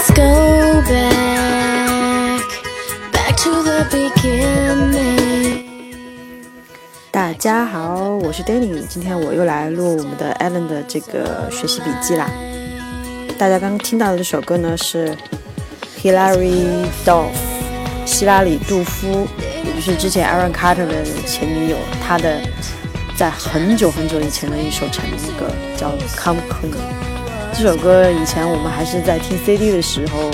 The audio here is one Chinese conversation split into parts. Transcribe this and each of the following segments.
Let's go back, back to the beginning. 大家好，我是 Danny，今天我又来录我们的 Allen 的这个学习笔记啦。大家刚刚听到的这首歌呢是 Hilary Duff，希拉里·杜夫，也就是之前 Aaron Carter 的前女友，她的在很久很久以前的一首成名歌叫《Come Clean》。这首歌以前我们还是在听 CD 的时候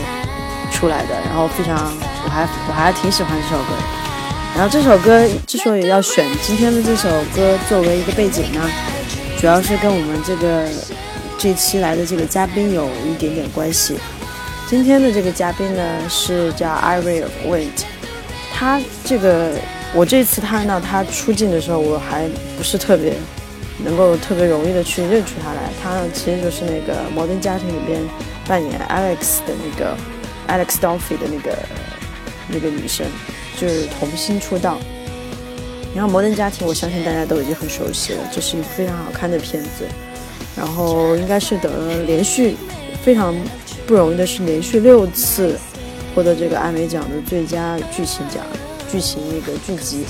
出来的，然后非常，我还我还挺喜欢这首歌。然后这首歌之所以要选今天的这首歌作为一个背景呢，主要是跟我们这个这期来的这个嘉宾有一点点关系。今天的这个嘉宾呢是叫 i r i e Wait，他这个我这次看到他出镜的时候，我还不是特别能够特别容易的去认出他来。他其实就是那个《摩登家庭》里边扮演 Alex 的那个 Alex Dolphy 的那个那个女生。就是童星出道，然后《摩登家庭》，我相信大家都已经很熟悉了，这是一部非常好看的片子。然后应该是得了连续非常不容易的是连续六次获得这个艾美奖的最佳剧情奖，剧情那个剧集。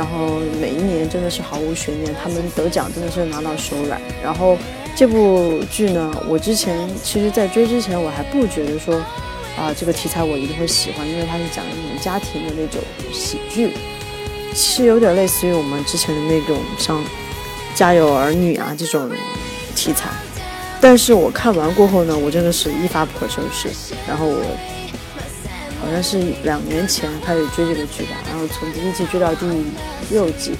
然后每一年真的是毫无悬念，他们得奖真的是拿到手软。然后这部剧呢，我之前其实在追之前我还不觉得说。啊，这个题材我一定会喜欢，因为它是讲那种家庭的那种喜剧，是有点类似于我们之前的那种像《家有儿女》啊这种题材。但是我看完过后呢，我真的是一发不可收拾。然后我好像是两年前开始追这个剧吧，然后从第一季追到第六季。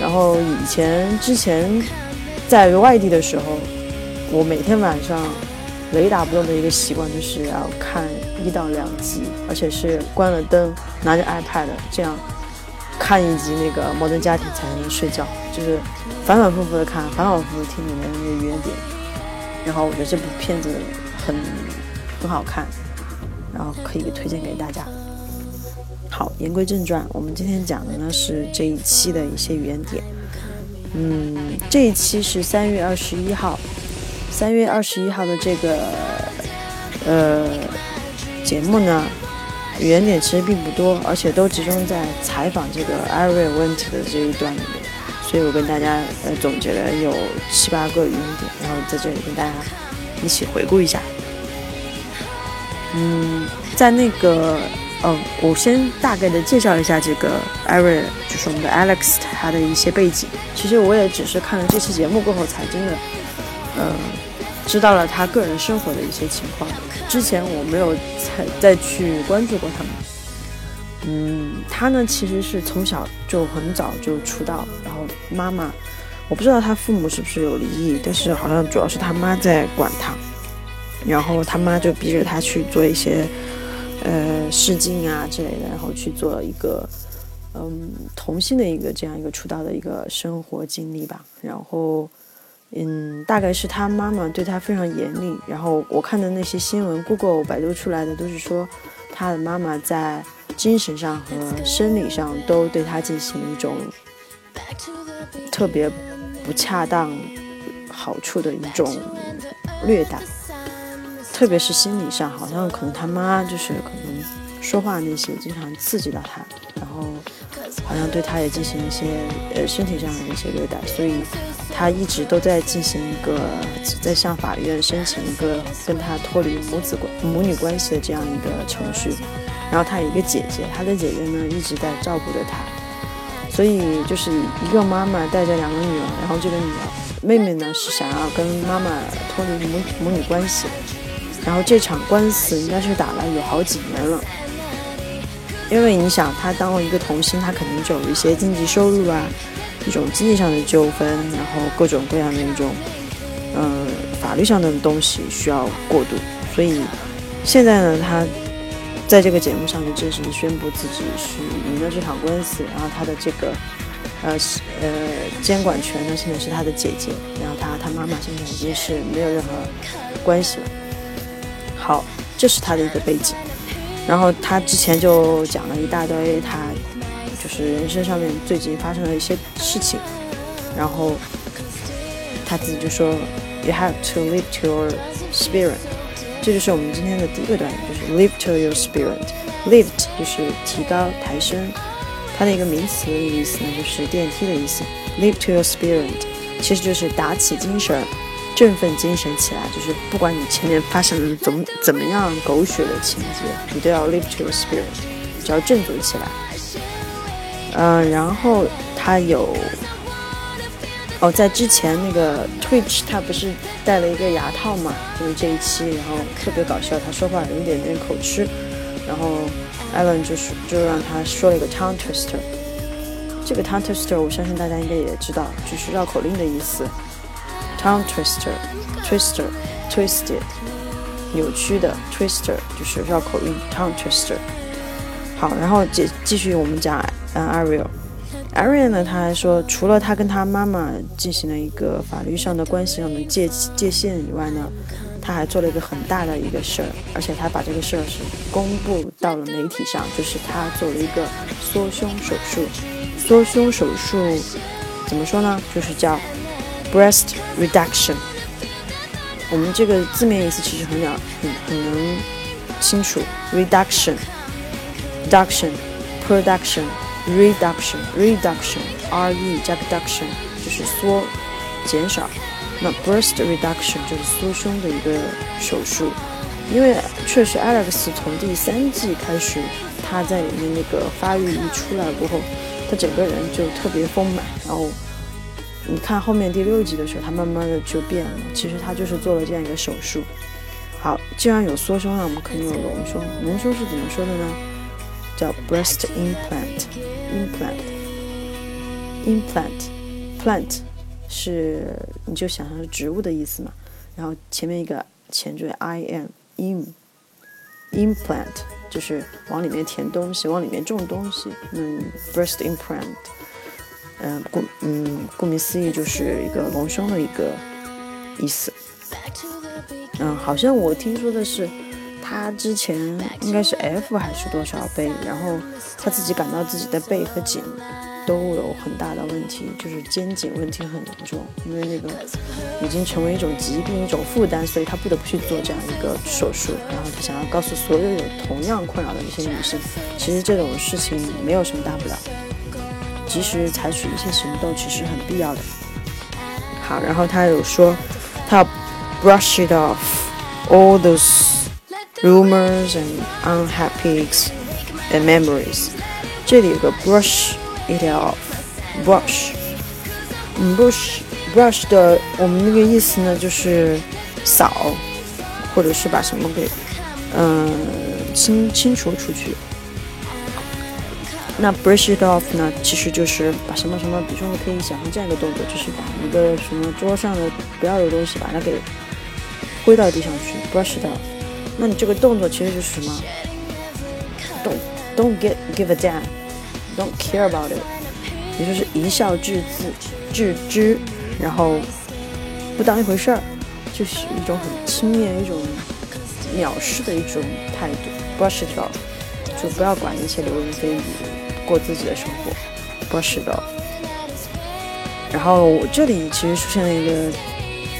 然后以前之前在外地的时候，我每天晚上。雷打不动的一个习惯就是要看一到两集，而且是关了灯，拿着 iPad 这样看一集那个《摩登家庭》才能睡觉，就是反反复复的看，反反复复听里面的那个语言点。然后我觉得这部片子很很好看，然后可以推荐给大家。好，言归正传，我们今天讲的呢是这一期的一些语言点。嗯，这一期是三月二十一号。三月二十一号的这个呃节目呢，语言点其实并不多，而且都集中在采访这个艾瑞问题的这一段里面，所以我跟大家呃总结了有七八个语言点，然后在这里跟大家一起回顾一下。嗯，在那个呃，我先大概的介绍一下这个艾瑞，就是我们的 Alex 他的一些背景。其实我也只是看了这期节目过后才真的，嗯。知道了他个人生活的一些情况，之前我没有再再去关注过他们。嗯，他呢其实是从小就很早就出道，然后妈妈，我不知道他父母是不是有离异，但是好像主要是他妈在管他，然后他妈就逼着他去做一些呃试镜啊之类的，然后去做一个嗯童星的一个这样一个出道的一个生活经历吧，然后。嗯，大概是他妈妈对他非常严厉。然后我看的那些新闻，Google、百度出来的都是说，他的妈妈在精神上和生理上都对他进行一种特别不恰当好处的一种虐待，特别是心理上，好像可能他妈就是可能说话那些经常刺激到他，然后好像对他也进行一些呃身体上的一些虐待，所以。他一直都在进行一个，在向法院申请一个跟他脱离母子关母女关系的这样一个程序。然后他有一个姐姐，他的姐姐呢一直在照顾着他，所以就是一个妈妈带着两个女儿，然后这个女儿妹妹呢是想要跟妈妈脱离母母女关系。然后这场官司应该是打了有好几年了，因为你想，他当了一个童星，他肯定就有一些经济收入啊。一种经济上的纠纷，然后各种各样的一种，嗯，法律上的东西需要过渡。所以现在呢，他在这个节目上就正式的宣布自己是赢了这场官司，然后他的这个呃呃监管权呢，现在是他的姐姐，然后他他妈妈现在已经是没有任何关系了。好，这是他的一个背景。然后他之前就讲了一大堆他。就是人生上面最近发生的一些事情，然后他自己就说，You have to live to your spirit，这就是我们今天的第一个短语，就是 lift your spirit。lift 就是提高、抬升，它的一个名词的意思呢，就是电梯的意思。lift your spirit 其实就是打起精神，振奋精神起来，就是不管你前面发生了怎么怎么样狗血的情节，你都要 lift your spirit，只要振作起来。嗯，然后它有。哦，在之前那个 Twitch，他不是戴了一个牙套嘛？就是这一期，然后特别搞笑，他说话有一点点口吃，然后 Alan 就是就让他说了一个 tongue twister。这个 tongue twister 我相信大家应该也知道，就是绕口令的意思。Tongue twister，twister，twisted，扭曲的 twister 就是绕口令 tongue twister。好，然后继继续我们讲嗯 Ariel。Ariel 呢，他还说，除了他跟他妈妈进行了一个法律上的关系上的界界限以外呢，他还做了一个很大的一个事儿，而且他把这个事儿是公布到了媒体上，就是他做了一个缩胸手术。缩胸手术怎么说呢？就是叫 breast reduction。我们这个字面意思其实很了很很能清楚，reduction，reduction，production。reduction reduction r e 加 reduction 就是缩减少，那 breast reduction 就是缩胸的一个手术。因为确实 Alex 从第三季开始，他在里面那个发育一出来过后，他整个人就特别丰满。然后你看后面第六集的时候，他慢慢的就变了。其实他就是做了这样一个手术。好，既然有缩胸，那我们肯定有隆胸。隆胸是怎么说的呢？叫 breast implant，implant，implant，plant 是你就想象是植物的意思嘛，然后前面一个前缀 i m，im，implant 就是往里面填东西，往里面种东西。嗯，breast implant，嗯，顾嗯顾名思义就是一个隆胸的一个意思。嗯，好像我听说的是。他之前应该是 F 还是多少倍，然后他自己感到自己的背和颈都有很大的问题，就是肩颈问题很严重，因为那个已经成为一种疾病、一种负担，所以他不得不去做这样一个手术。然后他想要告诉所有有同样困扰的一些女性，其实这种事情没有什么大不了，及时采取一些行动其实很必要的。好，然后他有说他要 brush it off all those。Rumors and unhappy and memories。这里有个 brush it off，brush，嗯，brush brush 的我们那个意思呢，就是扫，或者是把什么给嗯清清除出去。那 brush it off 呢，其实就是把什么什么，比如说可以想象这样一个动作，就是把一个什么桌上的不要的东西，把它给挥到地上去，brush it off。那你这个动作其实就是什么？Don't don't get give a damn，don't care about it，也就是一笑置之，置之，然后不当一回事儿，就是一种很轻蔑、一种藐视的一种态度。brush it off，就不要管一切流言蜚语，过自己的生活。brush it off。然后我这里其实出现了一个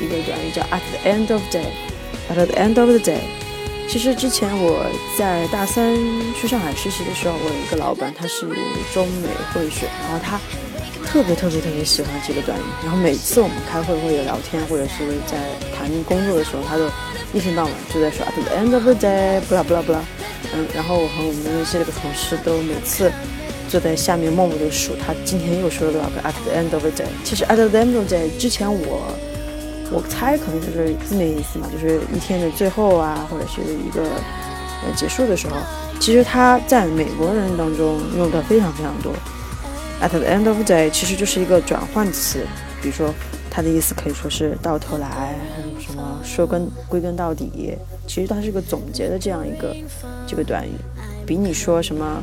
一个短语叫 at the end of day，at the end of the day。其实之前我在大三去上海实习的时候，我有一个老板，他是中美混血，然后他特别特别特别喜欢这个短语，然后每次我们开会或者聊天，或者是在谈工作的时候，他都一天到晚就在说 at the end of the day，不啦不啦不啦，嗯，然后我和我们的那些那个同事都每次坐在下面默默的数，他今天又说了多少个 at the end of the day。其实 at the end of the day 之前我。我猜可能就是字面意思嘛，就是一天的最后啊，或者是一个呃结束的时候。其实它在美国人当中用的非常非常多。At the end of the day，其实就是一个转换词，比如说它的意思可以说是到头来，什么说根归根到底，其实它是一个总结的这样一个这个短语，比你说什么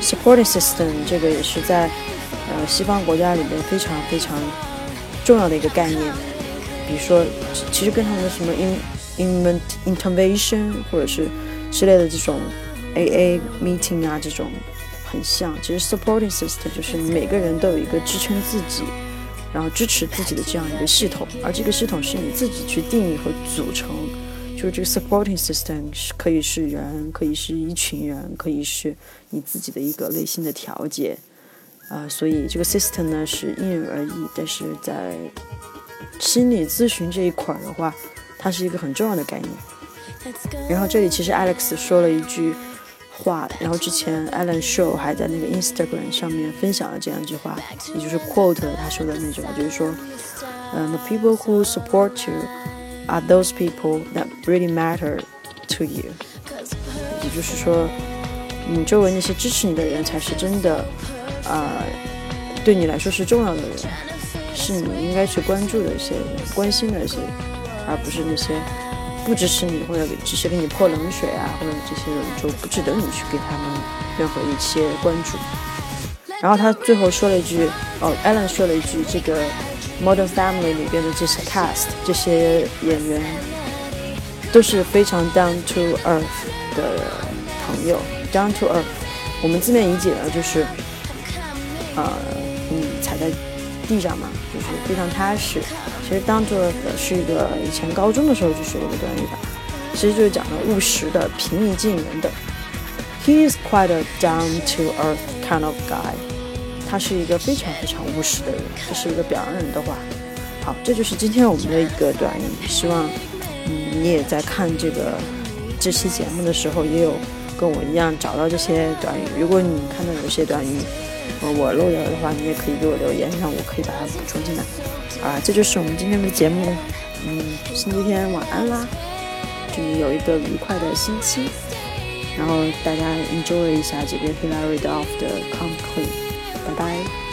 supporting system 这个也是在呃西方国家里面非常非常重要的一个概念。比如说，其实跟他们的什么 in in intervention 或者是之类的这种 AA meeting 啊这种很像。其实 supporting system 就是每个人都有一个支撑自己。然后支持自己的这样一个系统，而这个系统是你自己去定义和组成，就是这个 supporting system 是可以是人，可以是一群人，可以是你自己的一个内心的调节，啊，所以这个 system 呢是因人而异，但是在心理咨询这一块的话，它是一个很重要的概念。然后这里其实 Alex 说了一句。话，然后之前 Alan Show 还在那个 Instagram 上面分享了这样一句话，也就是 quote 他说的那句话，就是说，嗯，the people who support you are those people that really matter to you。也就是说，你周围那些支持你的人才是真的，啊，对你来说是重要的人，是你应该去关注的一些人，关心的一些，而不是那些。不支持你，或者只是给你泼冷水啊，或者这些人就不值得你去给他们任何一些关注。然后他最后说了一句，哦，Alan 说了一句，这个《Modern Family》里边的这些 cast 这些演员都是非常 down to earth 的朋友，down to earth。我们字面理解呢，就是，呃，你踩在地上嘛，就是非常踏实。其实 down to earth 是一个以前高中的时候就学过的短语吧，其实就是讲的务实的、平易近人的。He is quite a down to earth kind of guy。他是一个非常非常务实的人，这是一个表扬人的话。好，这就是今天我们的一个短语。希望嗯你也在看这个这期节目的时候，也有跟我一样找到这些短语。如果你看到有些短语，呃我漏掉的话，你也可以给我留言，让我可以把它补充进来。啊，这就是我们今天的节目。嗯，星期天晚安啦，祝你有一个愉快的星期。然后大家 enjoy 一下这个 Hilary Duff 的 Come Clean，拜拜。